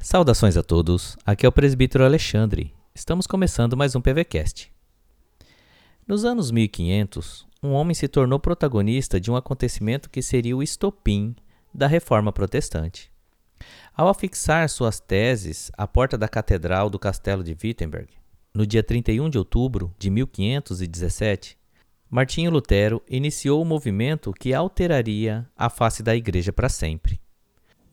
Saudações a todos, aqui é o presbítero Alexandre. Estamos começando mais um PVCast. Nos anos 1500, um homem se tornou protagonista de um acontecimento que seria o estopim da reforma protestante. Ao afixar suas teses à porta da catedral do castelo de Wittenberg, no dia 31 de outubro de 1517, Martinho Lutero iniciou o movimento que alteraria a face da Igreja para sempre,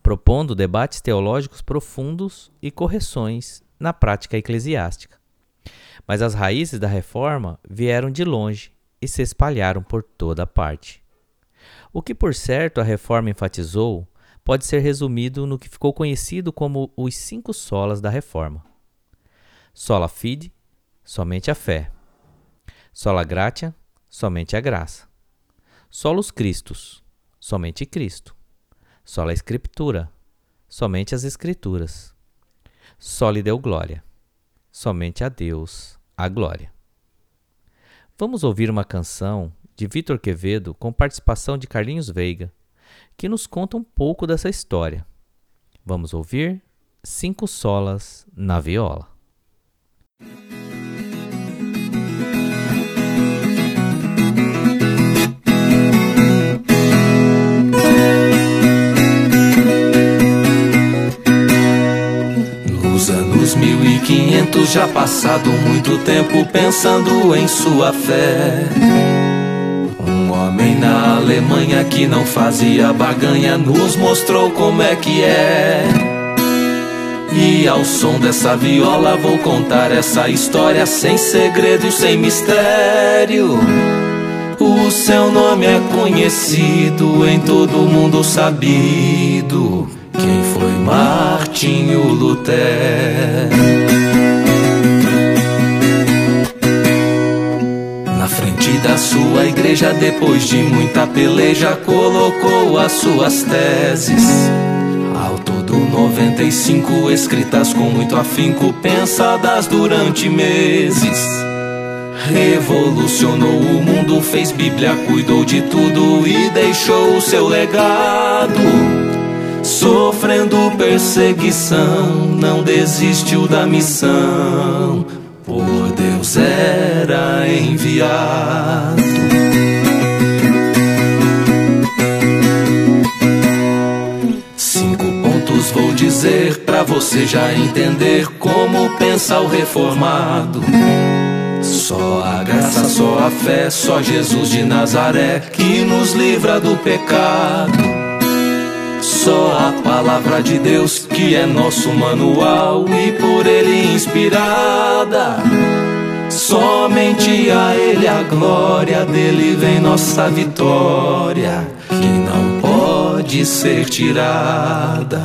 propondo debates teológicos profundos e correções na prática eclesiástica. Mas as raízes da reforma vieram de longe e se espalharam por toda parte. O que, por certo, a reforma enfatizou pode ser resumido no que ficou conhecido como os cinco solas da reforma: sola fide, somente a fé, sola gratia, somente a graça, solus Christus, somente Cristo, sola Escritura, somente as Escrituras, soli deu glória, somente a Deus a glória. Vamos ouvir uma canção de Vitor Quevedo com participação de Carlinhos Veiga que nos conta um pouco dessa história. Vamos ouvir Cinco Solas na Viola. 1500 já passado muito tempo pensando em sua fé. Um homem na Alemanha que não fazia barganha nos mostrou como é que é. E ao som dessa viola vou contar essa história sem segredo e sem mistério. O seu nome é conhecido em todo mundo sabido. Quem foi Martinho Lutero? Da sua igreja, depois de muita peleja, colocou as suas teses. Ao todo 95 escritas com muito afinco, pensadas durante meses. Revolucionou o mundo, fez Bíblia, cuidou de tudo e deixou o seu legado. Sofrendo perseguição, não desistiu da missão por Deus era enviado. Cinco pontos vou dizer para você já entender como pensa o reformado. Só a graça, só a fé, só Jesus de Nazaré que nos livra do pecado. Só a palavra de Deus que é nosso manual e por ele inspirada. Somente a ele a glória dele vem nossa vitória, que não pode ser tirada.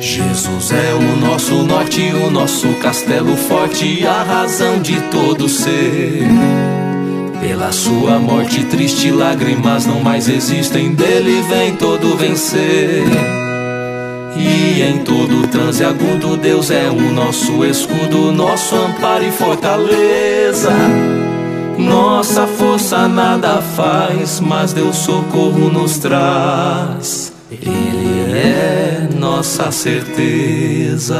Jesus é o nosso norte, o nosso castelo forte, a razão de todo ser. Pela sua morte triste, lágrimas não mais existem, dele vem todo vencer. E em todo transe agudo, Deus é o nosso escudo, nosso amparo e fortaleza. Nossa força nada faz, mas Deus socorro nos traz. Ele é nossa certeza.